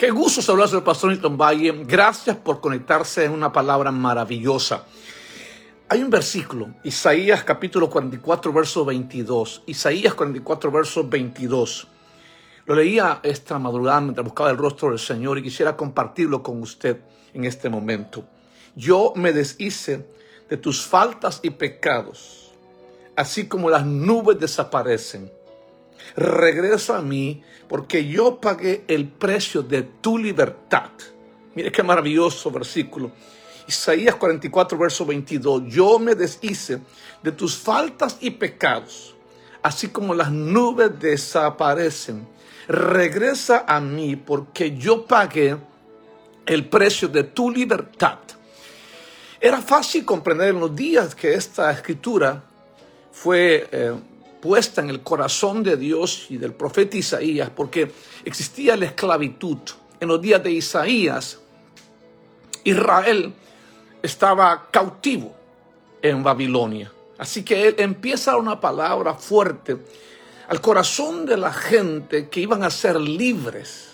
Qué gusto saludarse al pastor Nilton Valle. Gracias por conectarse en una palabra maravillosa. Hay un versículo, Isaías capítulo 44, verso 22. Isaías 44, verso 22. Lo leía esta madrugada mientras buscaba el rostro del Señor y quisiera compartirlo con usted en este momento. Yo me deshice de tus faltas y pecados, así como las nubes desaparecen. Regresa a mí porque yo pagué el precio de tu libertad. Mire qué maravilloso versículo. Isaías 44, verso 22. Yo me deshice de tus faltas y pecados, así como las nubes desaparecen. Regresa a mí porque yo pagué el precio de tu libertad. Era fácil comprender en los días que esta escritura fue eh, puesta en el corazón de Dios y del profeta Isaías, porque existía la esclavitud. En los días de Isaías, Israel estaba cautivo en Babilonia. Así que él empieza una palabra fuerte al corazón de la gente que iban a ser libres.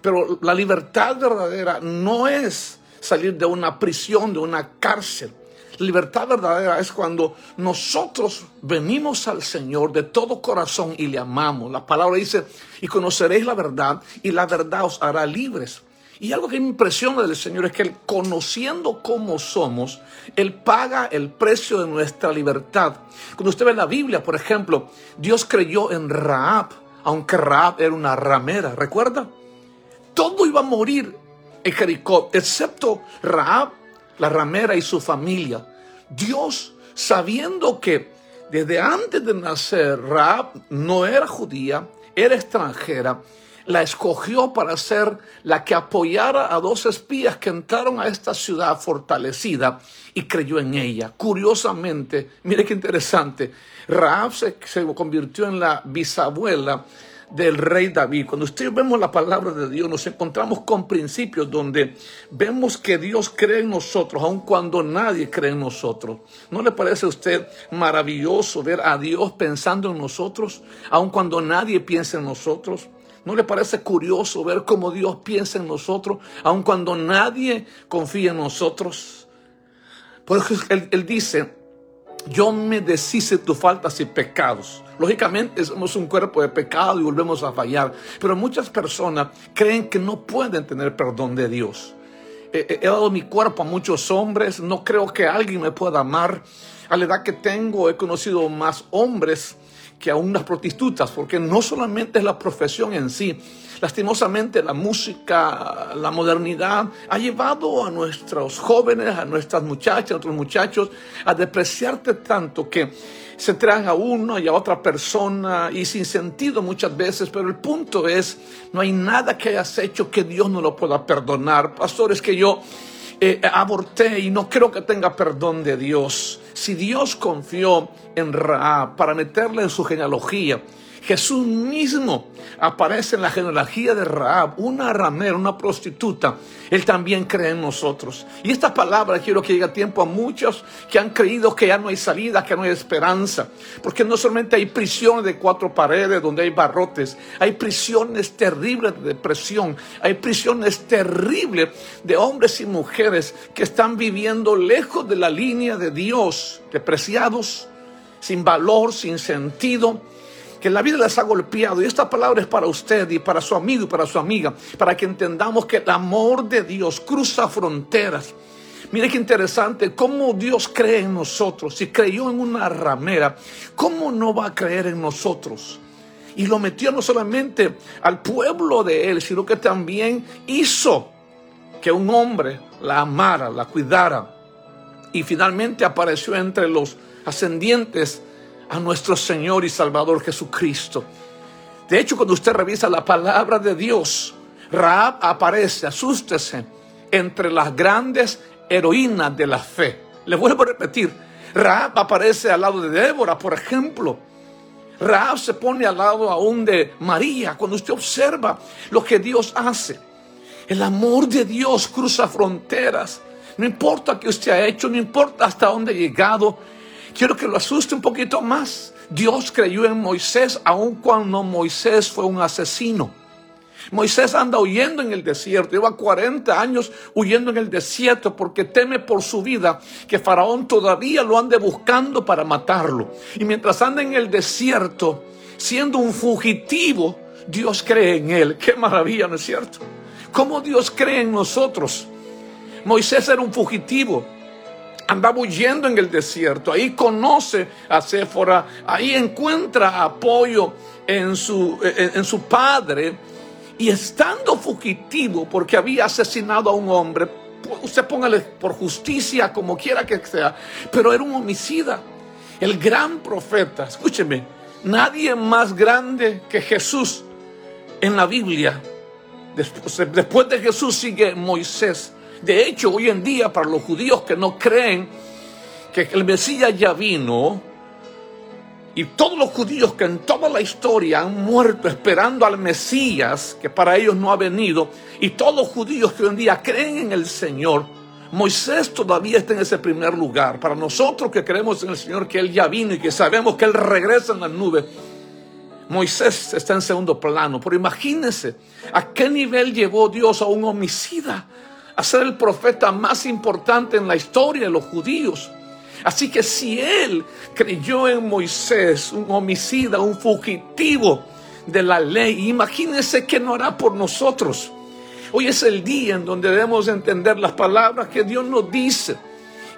Pero la libertad verdadera no es salir de una prisión, de una cárcel. Libertad verdadera es cuando nosotros venimos al Señor de todo corazón y le amamos. La palabra dice, y conoceréis la verdad y la verdad os hará libres. Y algo que me impresiona del Señor es que Él, conociendo cómo somos, Él paga el precio de nuestra libertad. Cuando usted ve la Biblia, por ejemplo, Dios creyó en Raab, aunque Raab era una ramera, ¿recuerda? Todo iba a morir en Jericó, excepto Raab, la ramera y su familia. Dios, sabiendo que desde antes de nacer Raab no era judía, era extranjera, la escogió para ser la que apoyara a dos espías que entraron a esta ciudad fortalecida y creyó en ella. Curiosamente, mire qué interesante, Raab se, convirtió en la bisabuela del rey David. Cuando ustedes vemos la palabra de Dios, nos encontramos con principios donde vemos que Dios cree en nosotros, aun cuando nadie cree en nosotros. ¿No le parece a usted maravilloso ver a Dios pensando en nosotros, aun cuando nadie piensa en nosotros? ¿No le parece curioso ver cómo Dios piensa en nosotros, aun cuando nadie confía en nosotros? Por eso él, dice, yo me deshice de tus faltas y pecados. Lógicamente somos un cuerpo de pecado y volvemos a fallar, pero muchas personas creen que no pueden tener perdón de Dios. He, he dado mi cuerpo a muchos hombres, no creo que alguien me pueda amar. A la edad que tengo he conocido más hombres que a unas prostitutas, porque no solamente es la profesión en sí, lastimosamente la música, la modernidad ha llevado a nuestros jóvenes, a nuestras muchachas, a nuestros muchachos a despreciarte tanto que se traen a uno y a otra persona y sin sentido muchas veces, pero el punto es, no hay nada que hayas hecho que Dios no lo pueda perdonar. Pastores, que yo eh, aborté y no creo que tenga perdón de Dios. Si Dios confió en Raab para meterle en su genealogía, Jesús mismo aparece en la genealogía de Raab, una ramera, una prostituta. Él también cree en nosotros. Y esta palabra quiero que llegue a tiempo a muchos que han creído que ya no hay salida, que no hay esperanza. Porque no solamente hay prisiones de cuatro paredes donde hay barrotes, hay prisiones terribles de depresión, hay prisiones terribles de hombres y mujeres que están viviendo lejos de la línea de Dios, depreciados, sin valor, sin sentido que la vida les ha golpeado. Y esta palabra es para usted y para su amigo y para su amiga, para que entendamos que el amor de Dios cruza fronteras. Mire qué interesante, cómo Dios cree en nosotros. Si creyó en una ramera, ¿cómo no va a creer en nosotros? Y lo metió no solamente al pueblo de él, sino que también hizo que un hombre la amara, la cuidara. Y finalmente apareció entre los ascendientes a nuestro Señor y Salvador Jesucristo. De hecho, cuando usted revisa la palabra de Dios, Raab aparece, asústese, entre las grandes heroínas de la fe. Le vuelvo a repetir, Raab aparece al lado de Débora, por ejemplo. Raab se pone al lado aún de María. Cuando usted observa lo que Dios hace, el amor de Dios cruza fronteras. No importa qué usted ha hecho, no importa hasta dónde ha llegado, Quiero que lo asuste un poquito más. Dios creyó en Moisés aun cuando Moisés fue un asesino. Moisés anda huyendo en el desierto, lleva 40 años huyendo en el desierto porque teme por su vida que Faraón todavía lo ande buscando para matarlo. Y mientras anda en el desierto, siendo un fugitivo, Dios cree en él. Qué maravilla, ¿no es cierto? ¿Cómo Dios cree en nosotros? Moisés era un fugitivo. Andaba huyendo en el desierto. Ahí conoce a Séfora. Ahí encuentra apoyo en su, en, su padre. Y estando fugitivo porque había asesinado a un hombre, usted póngale por justicia, como quiera que sea, pero era un homicida. El gran profeta, escúcheme, nadie más grande que Jesús en la Biblia. Después, de Jesús sigue Moisés. De hecho, hoy en día, para los judíos que no creen que el Mesías ya vino, y todos los judíos que en toda la historia han muerto esperando al Mesías, que para ellos no ha venido, y todos los judíos que hoy en día creen en el Señor, Moisés todavía está en ese primer lugar. Para nosotros que creemos en el Señor, que Él ya vino y que sabemos que Él regresa en las nubes, Moisés está en segundo plano, pero imagínense a qué nivel llevó Dios a un homicida, a ser el profeta más importante en la historia de los judíos. Así que si él creyó en Moisés, un homicida, un fugitivo de la ley, imagínense qué no hará por nosotros. Hoy es el día en donde debemos entender las palabras que Dios nos dice.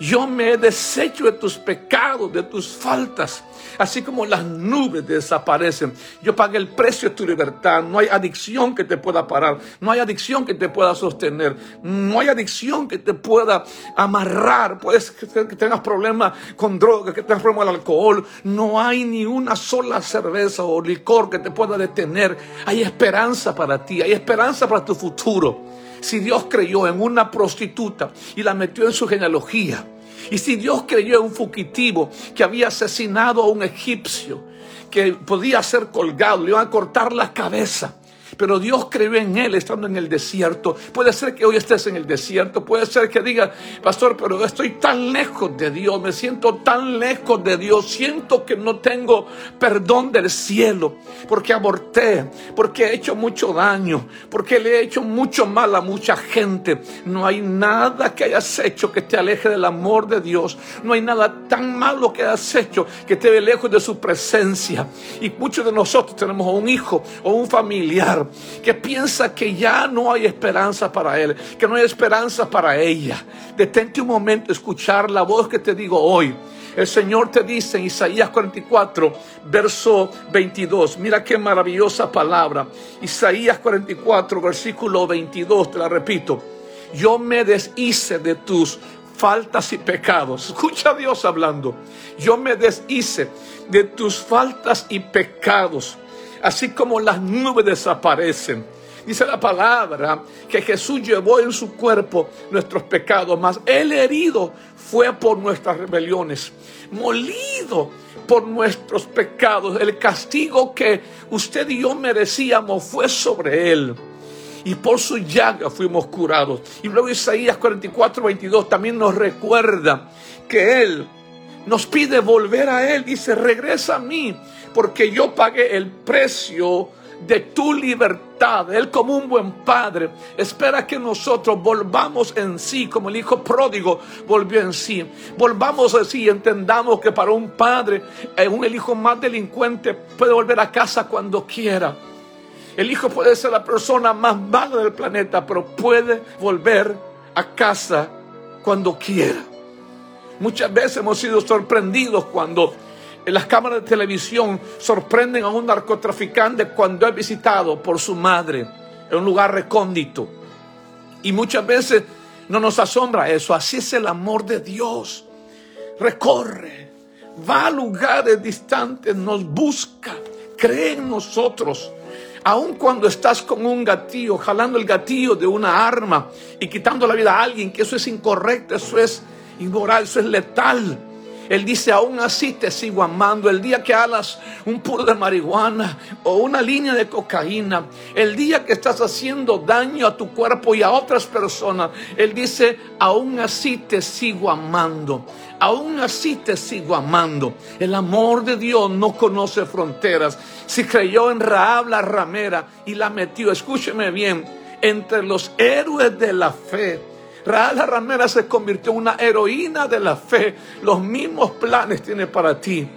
Yo me he deshecho de tus pecados, de tus faltas así como las nubes desaparecen. Yo pagué el precio de tu libertad. No hay adicción que te pueda parar. No hay adicción que te pueda sostener. No hay adicción que te pueda amarrar. Puedes que tengas problemas con droga, que tengas problemas con alcohol. No hay ni una sola cerveza o licor que te pueda detener. Hay esperanza para ti. Hay esperanza para tu futuro. Si Dios creyó en una prostituta y la metió en su genealogía, y si Dios creyó en un fugitivo que había asesinado a un egipcio, que podía ser colgado, le iban a cortar la cabeza, pero Dios creyó en él estando en el desierto. Puede ser que hoy estés en el desierto, puede ser que diga, pastor, pero estoy tan lejos de Dios, me siento tan lejos de Dios, siento que no tengo perdón del cielo, porque aborté, porque he hecho mucho daño, porque le he hecho mucho mal a mucha gente. No hay nada que hayas hecho que te aleje del amor de Dios, no hay nada tan malo que hayas hecho que te ve lejos de su presencia. Y muchos de nosotros tenemos un hijo o un familiar que piensa que ya no hay esperanza para él, que no hay esperanza para ella. Detente un momento, escuchar la voz que te digo hoy. El Señor te dice en Isaías 44, verso 22. Mira qué maravillosa palabra. Isaías 44, versículo 22, te la repito. Yo me deshice de tus faltas y pecados. Escucha a Dios hablando. Yo me deshice de tus faltas y pecados así como las nubes desaparecen. Dice la palabra que Jesús llevó en su cuerpo nuestros pecados, mas el herido fue por nuestras rebeliones, molido por nuestros pecados. El castigo que usted y yo merecíamos fue sobre él. Y por su llaga fuimos curados. Y luego Isaías 44, 22 también nos recuerda que Él nos pide volver a Él. Dice, regresa a mí porque yo pagué el precio de tu libertad. Él como un buen padre espera que nosotros volvamos en sí, como el hijo pródigo volvió en sí. Volvamos en sí y entendamos que para un padre, eh, un el hijo más delincuente puede volver a casa cuando quiera. El hijo puede ser la persona más mala del planeta, pero puede volver a casa cuando quiera. Muchas veces hemos sido sorprendidos cuando en las cámaras de televisión sorprenden a un narcotraficante cuando es visitado por su madre en un lugar recóndito. Y muchas veces no nos asombra eso. Así es el amor de Dios. Recorre, va a lugares distantes, nos busca, cree en nosotros. Aun cuando estás con un gatillo, jalando el gatillo de una arma y quitando la vida a alguien, que eso es incorrecto, eso es inmoral, eso es letal. Él dice, aún así te sigo amando. El día que hagas un puro de marihuana o una línea de cocaína, el día que estás haciendo daño a tu cuerpo y a otras personas, Él dice, aún así te sigo amando. Aún así te sigo amando. El amor de Dios no conoce fronteras. Si creyó en Raab la ramera y la metió, escúcheme bien, entre los héroes de la fe la Ramera se convirtió en una heroína de la fe. Los mismos planes tiene para ti.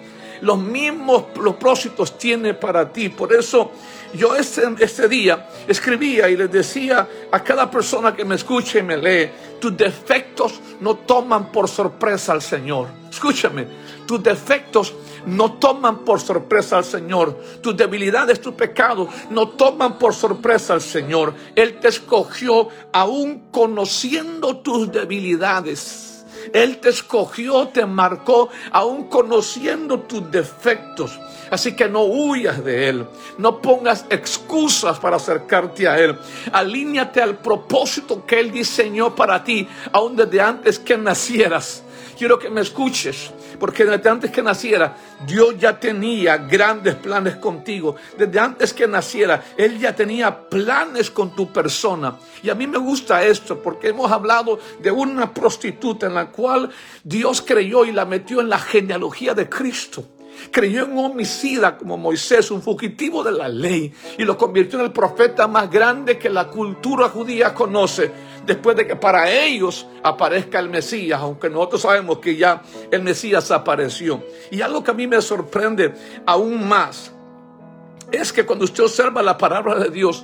Los mismos propósitos tiene para ti. Por eso yo ese, ese día escribía y les decía a cada persona que me escuche y me lee, tus defectos no toman por sorpresa al Señor. Escúchame, tus defectos no toman por sorpresa al Señor. Tus debilidades, tus pecados no toman por sorpresa al Señor. Él te escogió aún conociendo tus debilidades. Él te escogió, te marcó, aún conociendo tus defectos. Así que no huyas de Él. No pongas excusas para acercarte a Él. Alíñate al propósito que Él diseñó para ti, aún desde antes que nacieras. Quiero que me escuches, porque desde antes que naciera, Dios ya tenía grandes planes contigo. Desde antes que naciera, Él ya tenía planes con tu persona. Y a mí me gusta esto, porque hemos hablado de una prostituta en la cual Dios creyó y la metió en la genealogía de Cristo creyó en un homicida como Moisés, un fugitivo de la ley, y lo convirtió en el profeta más grande que la cultura judía conoce, después de que para ellos aparezca el Mesías, aunque nosotros sabemos que ya el Mesías apareció. Y algo que a mí me sorprende aún más es que cuando usted observa la palabra de Dios,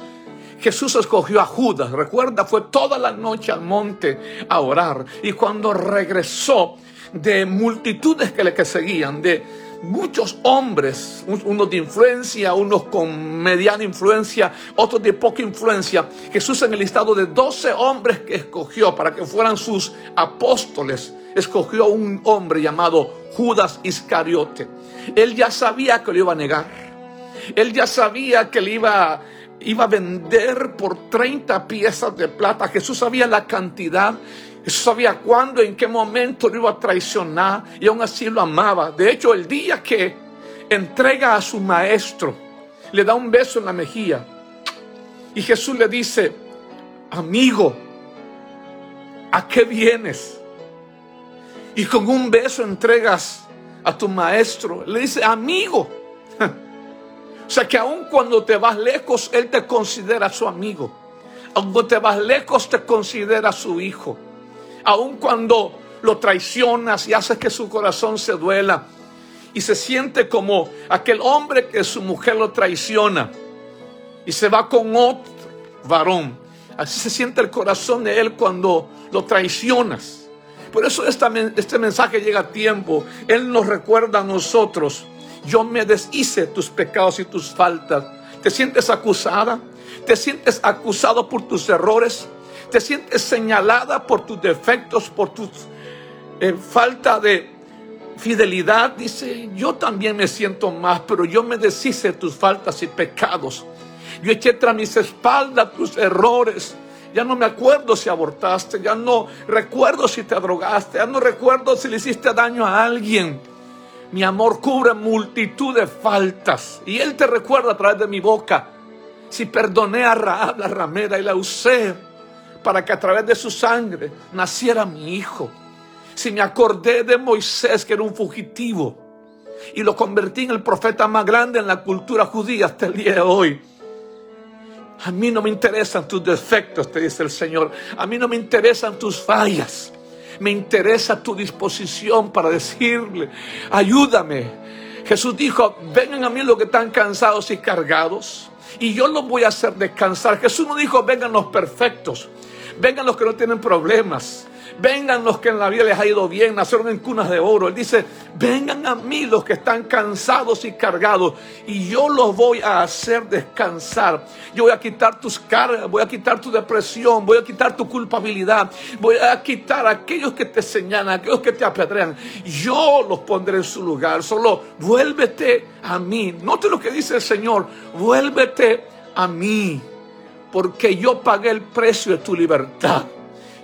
Jesús escogió a Judas, recuerda, fue toda la noche al monte a orar, y cuando regresó de multitudes que le que seguían, de muchos hombres, unos de influencia, unos con mediana influencia, otros de poca influencia. Jesús en el listado de 12 hombres que escogió para que fueran sus apóstoles, escogió un hombre llamado Judas Iscariote. Él ya sabía que lo iba a negar. Él ya sabía que le iba, iba a vender por 30 piezas de plata. Jesús sabía la cantidad Sabía cuándo, en qué momento lo iba a traicionar y aún así lo amaba. De hecho, el día que entrega a su maestro, le da un beso en la mejilla y Jesús le dice, amigo, ¿a qué vienes? Y con un beso entregas a tu maestro. Le dice, amigo. O sea que aun cuando te vas lejos, Él te considera su amigo. Cuando te vas lejos, te considera su hijo aun cuando lo traicionas y haces que su corazón se duela y se siente como aquel hombre que su mujer lo traiciona y se va con otro varón. Así se siente el corazón de él cuando lo traicionas. Por eso este mensaje llega a tiempo. Él nos recuerda a nosotros. Yo me deshice tus pecados y tus faltas. ¿Te sientes acusada? ¿Te sientes acusado por tus errores? Te sientes señalada por tus defectos, por tu eh, falta de fidelidad, dice, yo también me siento más, pero yo me deshice de tus faltas y pecados. Yo eché tras mis espaldas tus errores. Ya no me acuerdo si abortaste, ya no recuerdo si te drogaste, ya no recuerdo si le hiciste daño a alguien. Mi amor cubre multitud de faltas y Él te recuerda a través de mi boca. Si perdoné a Raab, la ramera, y la usé para que a través de su sangre naciera mi hijo. Si me acordé de Moisés, que era un fugitivo, y lo convertí en el profeta más grande en la cultura judía hasta el día de hoy. A mí no me interesan tus defectos, te dice el Señor. A mí no me interesan tus fallas. Me interesa tu disposición para decirle, ayúdame. Jesús dijo, vengan a mí los que están cansados y cargados, y yo los voy a hacer descansar. Jesús no dijo, vengan los perfectos. Vengan los que no tienen problemas. Vengan los que en la vida les ha ido bien, nacieron en cunas de oro. Él dice, vengan a mí los que están cansados y cargados y yo los voy a hacer descansar. Yo voy a quitar tus cargas, voy a quitar tu depresión, voy a quitar tu culpabilidad, voy a quitar aquellos que te señalan, aquellos que te apedrean. Yo los pondré en su lugar. Solo vuélvete a mí. Note lo que dice el Señor, vuélvete a mí porque yo pagué el precio de tu libertad.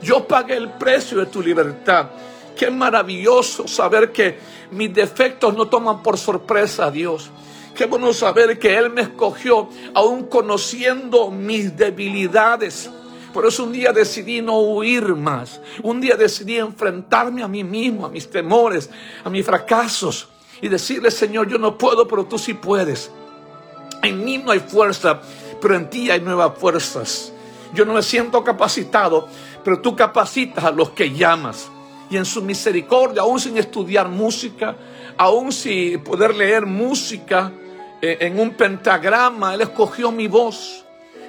Yo pagué el precio de tu libertad. Qué maravilloso saber que mis defectos no toman por sorpresa a Dios. Qué bueno saber que Él me escogió aún conociendo mis debilidades. Por eso un día decidí no huir más. Un día decidí enfrentarme a mí mismo, a mis temores, a mis fracasos. Y decirle, Señor, yo no puedo, pero tú sí puedes. En mí no hay fuerza, pero en ti hay nuevas fuerzas. Yo no me siento capacitado, pero tú capacitas a los que llamas. Y en su misericordia, aún sin estudiar música, aún sin poder leer música eh, en un pentagrama, Él escogió mi voz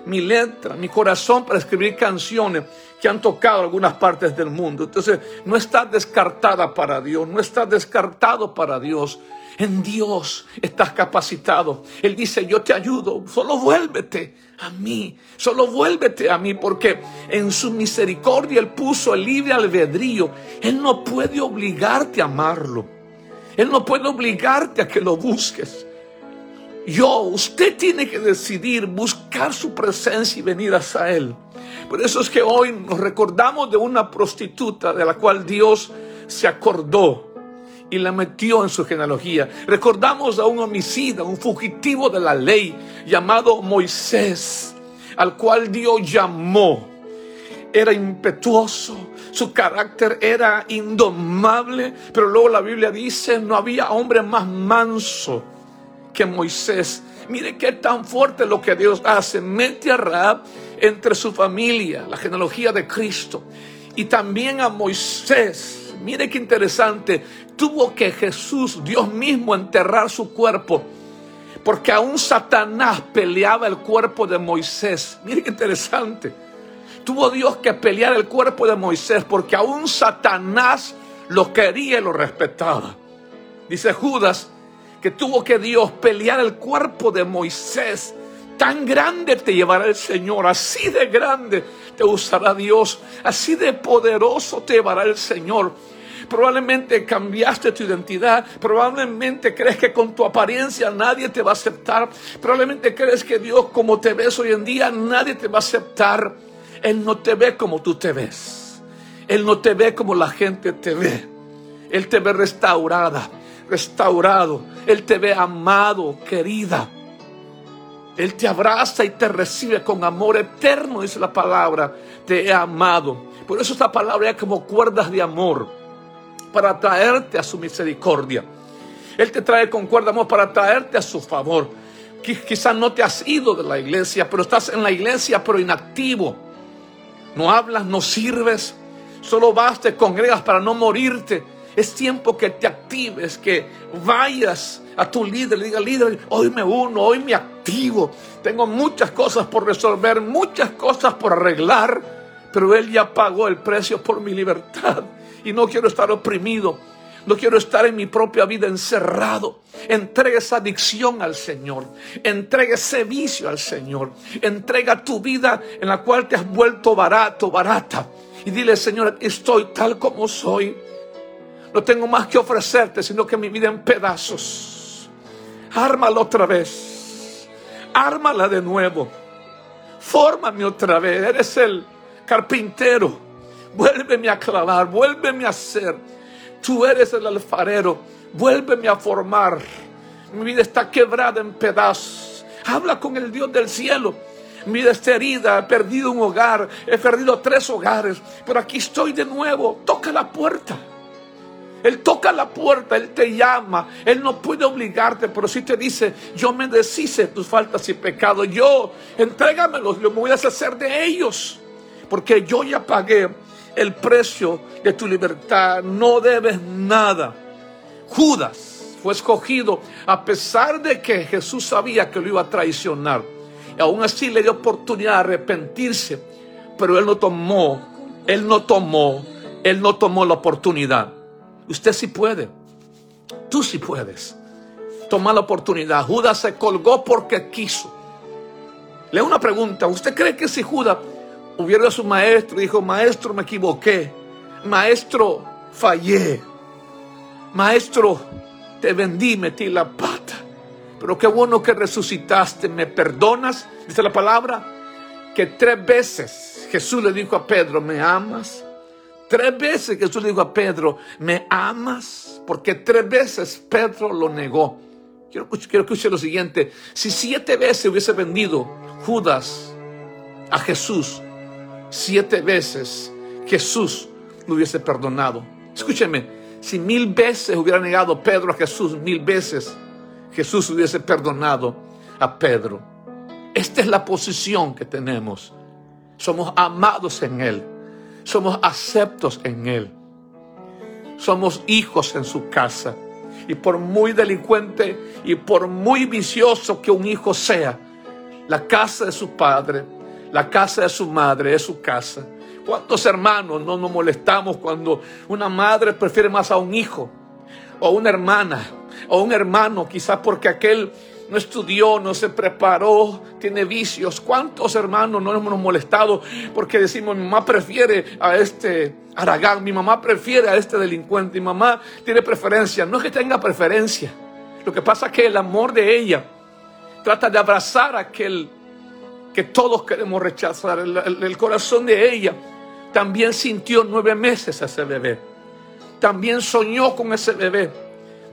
mi letra, mi corazón para escribir canciones que han tocado algunas partes del mundo. Entonces, no está descartada para Dios, no está descartado para Dios. En Dios estás capacitado. Él dice, yo te ayudo, solo vuélvete a mí, solo vuélvete a mí, porque en su misericordia Él puso el libre albedrío. Él no puede obligarte a amarlo. Él no puede obligarte a que lo busques. Yo, usted tiene que decidir buscar su presencia y venir hacia Él. Por eso es que hoy nos recordamos de una prostituta de la cual Dios se acordó y la metió en su genealogía. Recordamos a un homicida, un fugitivo de la ley llamado Moisés, al cual Dios llamó. Era impetuoso, su carácter era indomable, pero luego la Biblia dice, no había hombre más manso que Moisés. Mire qué tan fuerte lo que Dios hace. Mete a Raab entre su familia, la genealogía de Cristo. Y también a Moisés. Mire qué interesante. Tuvo que Jesús, Dios mismo, enterrar su cuerpo. Porque aún Satanás peleaba el cuerpo de Moisés. Mire qué interesante. Tuvo Dios que pelear el cuerpo de Moisés porque aún Satanás lo quería y lo respetaba. Dice Judas, que tuvo que Dios pelear el cuerpo de Moisés. Tan grande te llevará el Señor, así de grande te usará Dios, así de poderoso te llevará el Señor. Probablemente cambiaste tu identidad, probablemente crees que con tu apariencia nadie te va a aceptar, probablemente crees que Dios como te ves hoy en día nadie te va a aceptar. Él no te ve como tú te ves, Él no te ve como la gente te ve, Él te ve restaurada restaurado. Él te ve amado, querida. Él te abraza y te recibe con amor eterno, dice la palabra. Te he amado. Por eso esta palabra es como cuerdas de amor para traerte a su misericordia. Él te trae con cuerdas de amor para traerte a su favor. Quizás no te has ido de la iglesia, pero estás en la iglesia, pero inactivo. No hablas, no sirves. Solo vas, te congregas para no morirte es tiempo que te actives, que vayas a tu líder, le diga, líder, hoy me uno, hoy me activo. Tengo muchas cosas por resolver, muchas cosas por arreglar, pero Él ya pagó el precio por mi libertad y no quiero estar oprimido. No quiero estar en mi propia vida encerrado. Entrega esa adicción al Señor. Entrega ese vicio al Señor. Entrega tu vida en la cual te has vuelto barato, barata. Y dile, Señor, estoy tal como soy. No tengo más que ofrecerte, sino que mi vida en pedazos. Ármala otra vez. Ármala de nuevo. Fórmame otra vez. Eres el carpintero. Vuélveme a clavar. Vuélveme a hacer. Tú eres el alfarero. Vuélveme a formar. Mi vida está quebrada en pedazos. Habla con el Dios del cielo. Mi vida está herida, he perdido un hogar, he perdido tres hogares, pero aquí estoy de nuevo. Toca la puerta. Él toca la puerta, Él te llama. Él no puede obligarte, pero si te dice, yo me deshice de tus faltas y pecados, yo, entrégamelos, yo me voy a hacer de ellos. Porque yo ya pagué el precio de tu libertad, no debes nada. Judas fue escogido a pesar de que Jesús sabía que lo iba a traicionar. Y aún así le dio oportunidad de arrepentirse, pero él no tomó, él no tomó, él no tomó la oportunidad. Usted sí puede. Tú sí puedes. Toma la oportunidad. Judas se colgó porque quiso. Le una pregunta. ¿Usted cree que si Judas hubiera a su maestro y dijo, maestro, me equivoqué? Maestro, fallé. Maestro, te vendí, metí la pata. Pero qué bueno que resucitaste. ¿Me perdonas? Dice la palabra. Que tres veces Jesús le dijo a Pedro, ¿me amas? Tres veces Jesús le dijo a Pedro, ¿me amas? Porque tres veces Pedro lo negó. Quiero, quiero escuchar lo siguiente. Si siete veces hubiese vendido Judas a Jesús, siete veces Jesús lo hubiese perdonado. Escúcheme, si mil veces hubiera negado Pedro a Jesús, mil veces Jesús hubiese perdonado a Pedro. Esta es la posición que tenemos. Somos amados en Él. Somos aceptos en Él. Somos hijos en su casa. Y por muy delincuente y por muy vicioso que un hijo sea, la casa de su padre, la casa de su madre es su casa. ¿Cuántos hermanos no nos molestamos cuando una madre prefiere más a un hijo o una hermana o un hermano, quizás porque aquel no estudió, no se preparó, tiene vicios. ¿Cuántos hermanos no hemos molestado porque decimos, mi mamá prefiere a este Aragán, mi mamá prefiere a este delincuente, mi mamá tiene preferencia? No es que tenga preferencia, lo que pasa es que el amor de ella trata de abrazar a aquel que todos queremos rechazar. El, el corazón de ella también sintió nueve meses a ese bebé, también soñó con ese bebé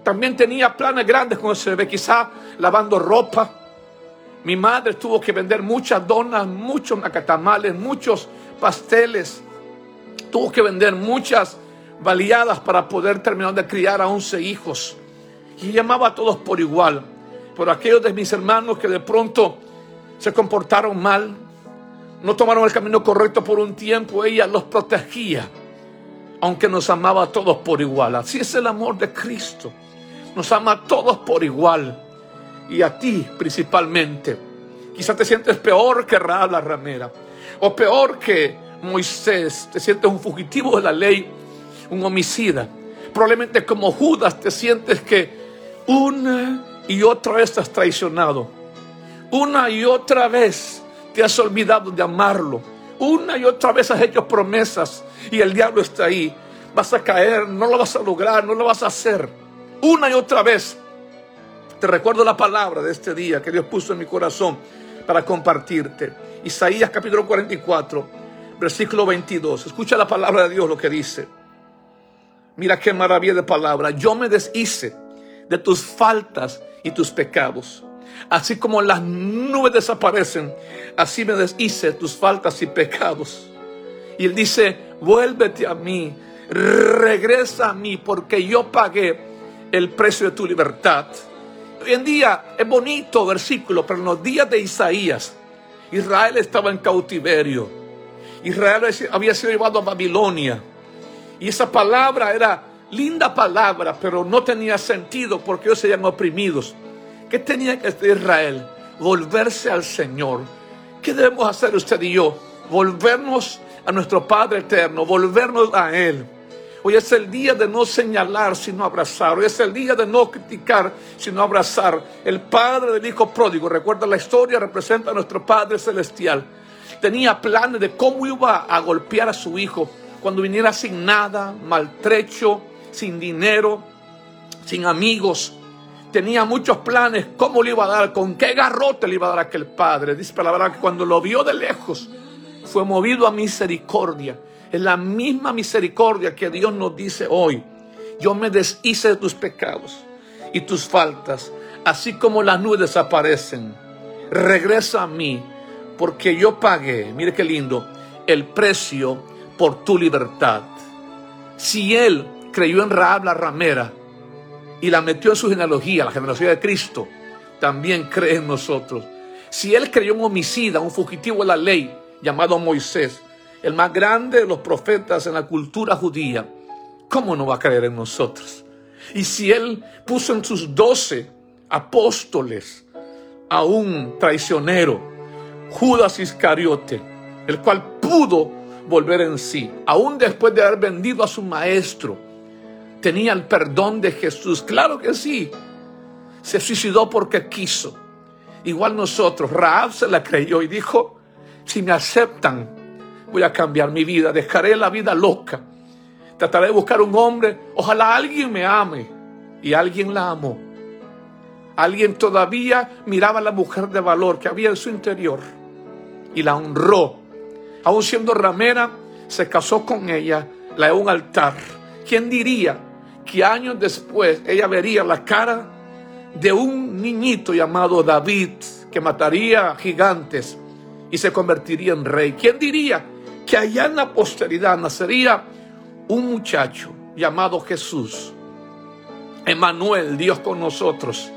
también tenía planes grandes con ese bebé, quizá lavando ropa. Mi madre tuvo que vender muchas donas, muchos macatamales, muchos pasteles. Tuvo que vender muchas baleadas para poder terminar de criar a once hijos. Y llamaba a todos por igual. Por aquellos de mis hermanos que de pronto se comportaron mal, no tomaron el camino correcto por un tiempo, ella los protegía, aunque nos amaba a todos por igual. Así es el amor de Cristo nos ama a todos por igual y a ti principalmente. Quizás te sientes peor que Raab la ramera o peor que Moisés, te sientes un fugitivo de la ley, un homicida. Probablemente como Judas te sientes que una y otra vez te has traicionado. Una y otra vez te has olvidado de amarlo. Una y otra vez has hecho promesas y el diablo está ahí. Vas a caer, no lo vas a lograr, no lo vas a hacer una y otra vez. Te recuerdo la palabra de este día que Dios puso en mi corazón para compartirte. Isaías capítulo 44, versículo 22. Escucha la palabra de Dios lo que dice. Mira qué maravilla de palabra. Yo me deshice de tus faltas y tus pecados. Así como las nubes desaparecen, así me deshice de tus faltas y pecados. Y él dice, vuélvete a mí, regresa a mí, porque yo pagué el precio de tu libertad. Hoy en día es bonito versículo, pero en los días de Isaías, Israel estaba en cautiverio. Israel había sido llevado a Babilonia. Y esa palabra era linda palabra, pero no tenía sentido porque ellos serían oprimidos. ¿Qué tenía que hacer Israel? Volverse al Señor. ¿Qué debemos hacer usted y yo? Volvernos a nuestro Padre eterno, volvernos a Él. Hoy es el día de no señalar, sino abrazar. Hoy es el día de no criticar, sino abrazar. El padre del hijo pródigo, recuerda la historia, representa a nuestro Padre Celestial. Tenía planes de cómo iba a golpear a su hijo cuando viniera sin nada, maltrecho, sin dinero, sin amigos. Tenía muchos planes, cómo le iba a dar, con qué garrote le iba a dar aquel padre. Dice la verdad que cuando lo vio de lejos, fue movido a misericordia es la misma misericordia que Dios nos dice hoy. Yo me deshice de tus pecados y tus faltas, así como las nubes desaparecen. Regresa a mí, porque yo pagué, mire qué lindo, el precio por tu libertad. Si Él creyó en Raab la ramera y la metió en su genealogía, la genealogía de Cristo, también cree en nosotros. Si Él creyó en homicida, un fugitivo de la ley llamado Moisés, el más grande de los profetas en la cultura judía, ¿cómo no va a creer en nosotros? Y si Él puso en sus doce apóstoles a un traicionero, Judas Iscariote, el cual pudo volver en sí, aún después de haber vendido a su maestro, tenía el perdón de Jesús. Claro que sí, se suicidó porque quiso. Igual nosotros, Raab se la creyó y dijo, si me aceptan, voy a cambiar mi vida, dejaré la vida loca. Trataré de buscar un hombre, ojalá alguien me ame. Y alguien la amó. Alguien todavía miraba a la mujer de valor que había en su interior y la honró. Aún siendo ramera, se casó con ella, la de un altar. ¿Quién diría que años después ella vería la cara de un niñito llamado David que mataría gigantes y se convertiría en rey? ¿Quién diría que allá en la posteridad nacería un muchacho llamado Jesús? Emanuel, Dios con nosotros.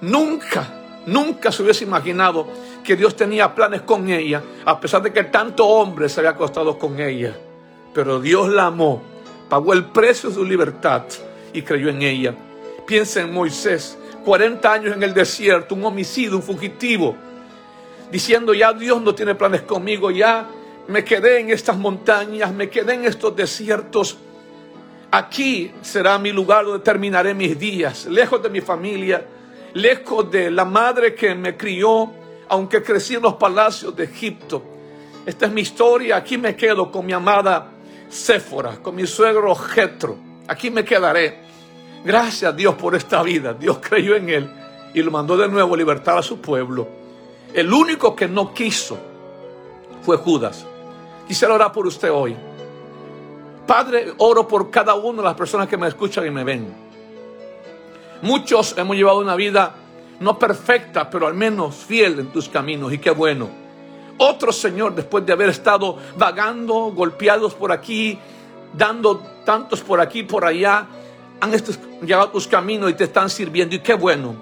Nunca Nunca se hubiese imaginado que Dios tenía planes con ella, a pesar de que tanto hombre se había acostado con ella. Pero Dios la amó, pagó el precio de su libertad y creyó en ella. Piensa en Moisés, 40 años en el desierto, un homicidio, un fugitivo, diciendo ya Dios no tiene planes conmigo, ya me quedé en estas montañas, me quedé en estos desiertos. Aquí será mi lugar donde terminaré mis días, lejos de mi familia lejos de la madre que me crió, aunque crecí en los palacios de Egipto. Esta es mi historia, aquí me quedo con mi amada Séfora, con mi suegro Jetro. Aquí me quedaré. Gracias a Dios por esta vida. Dios creyó en él y lo mandó de nuevo a libertar a su pueblo. El único que no quiso fue Judas. Quisiera orar por usted hoy. Padre, oro por cada una de las personas que me escuchan y me ven. Muchos hemos llevado una vida no perfecta, pero al menos fiel en tus caminos y qué bueno. Otros, Señor, después de haber estado vagando, golpeados por aquí, dando tantos por aquí, por allá, han llegado tus caminos y te están sirviendo y qué bueno.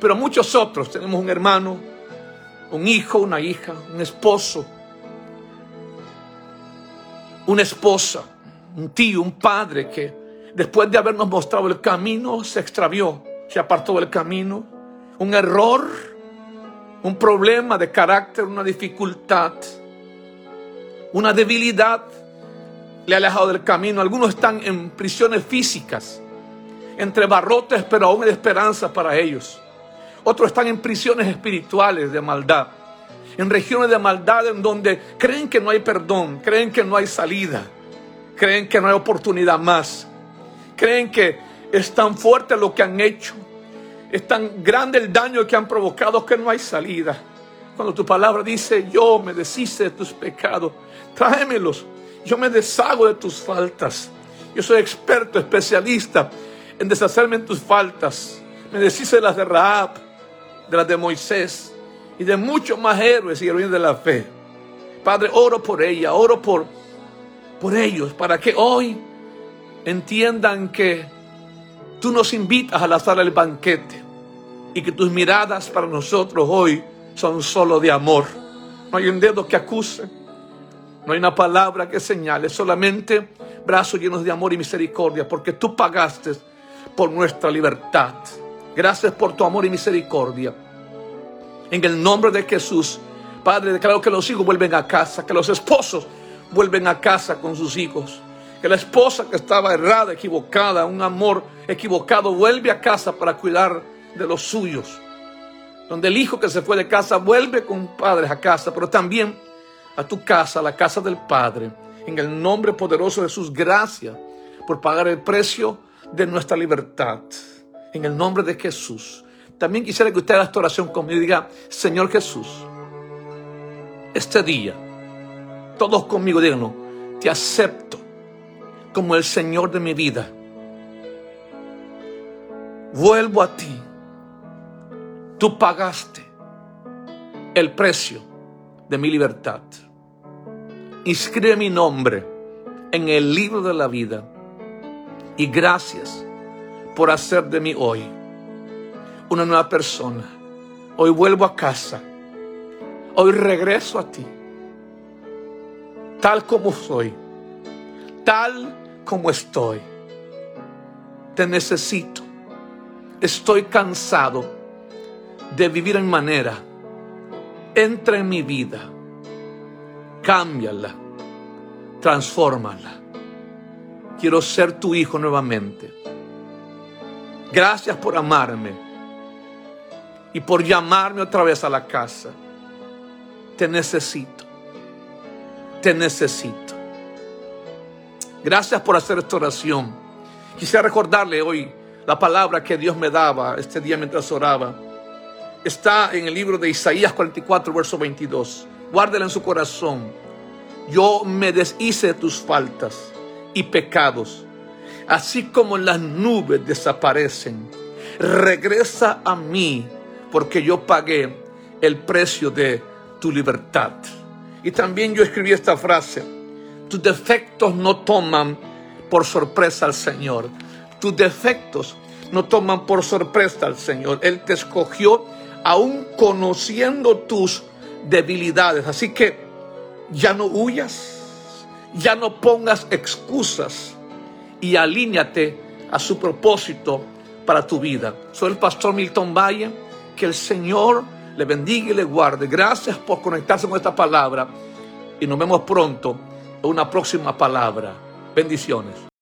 Pero muchos otros, tenemos un hermano, un hijo, una hija, un esposo, una esposa, un tío, un padre que después de habernos mostrado el camino, se extravió, se apartó del camino. Un error, un problema de carácter, una dificultad, una debilidad le ha alejado del camino. Algunos están en prisiones físicas, entre barrotes, pero aún hay esperanza para ellos. Otros están en prisiones espirituales de maldad, en regiones de maldad en donde creen que no hay perdón, creen que no hay salida, creen que no hay oportunidad más. Creen que es tan fuerte lo que han hecho, es tan grande el daño que han provocado que no hay salida. Cuando tu palabra dice, yo me deshice de tus pecados, tráemelos. Yo me deshago de tus faltas. Yo soy experto, especialista en deshacerme de tus faltas. Me deshice de las de Raab, de las de Moisés y de muchos más héroes y heroínas de la fe. Padre, oro por ella, oro por, por ellos, para que hoy entiendan que tú nos invitas a la sala del banquete y que tus miradas para nosotros hoy son solo de amor. No hay un dedo que acuse, no hay una palabra que señale, solamente brazos llenos de amor y misericordia, porque tú pagaste por nuestra libertad. Gracias por tu amor y misericordia. En el nombre de Jesús, Padre, declaro que los hijos vuelven a casa, que los esposos vuelven a casa con sus hijos que la esposa que estaba errada, equivocada, un amor equivocado, vuelve a casa para cuidar de los suyos. Donde el hijo que se fue de casa vuelve con padres a casa, pero también a tu casa, a la casa del Padre, en el nombre poderoso de sus gracias, por pagar el precio de nuestra libertad. En el nombre de Jesús. También quisiera que usted haga esta oración conmigo y diga, Señor Jesús, este día, todos conmigo díganos, te acepto como el Señor de mi vida. Vuelvo a ti. Tú pagaste el precio de mi libertad. Inscribe mi nombre en el libro de la vida. Y gracias por hacer de mí hoy una nueva persona. Hoy vuelvo a casa. Hoy regreso a ti. Tal como soy. Tal como estoy. Te necesito. Estoy cansado de vivir en manera. Entra en mi vida. Cámbiala. Transfórmala. Quiero ser tu hijo nuevamente. Gracias por amarme y por llamarme otra vez a la casa. Te necesito. Te necesito. Gracias por hacer esta oración. Quisiera recordarle hoy la palabra que Dios me daba este día mientras oraba. Está en el libro de Isaías 44, verso 22. Guárdela en su corazón. Yo me deshice de tus faltas y pecados. Así como las nubes desaparecen, regresa a mí porque yo pagué el precio de tu libertad. Y también yo escribí esta frase, tus defectos no toman por sorpresa al Señor. Tus defectos no toman por sorpresa al Señor. Él te escogió aún conociendo tus debilidades. Así que ya no huyas, ya no pongas excusas y alíñate a su propósito para tu vida. Soy el pastor Milton Valle. Que el Señor le bendiga y le guarde. Gracias por conectarse con esta palabra y nos vemos pronto en una próxima palabra. Bendiciones.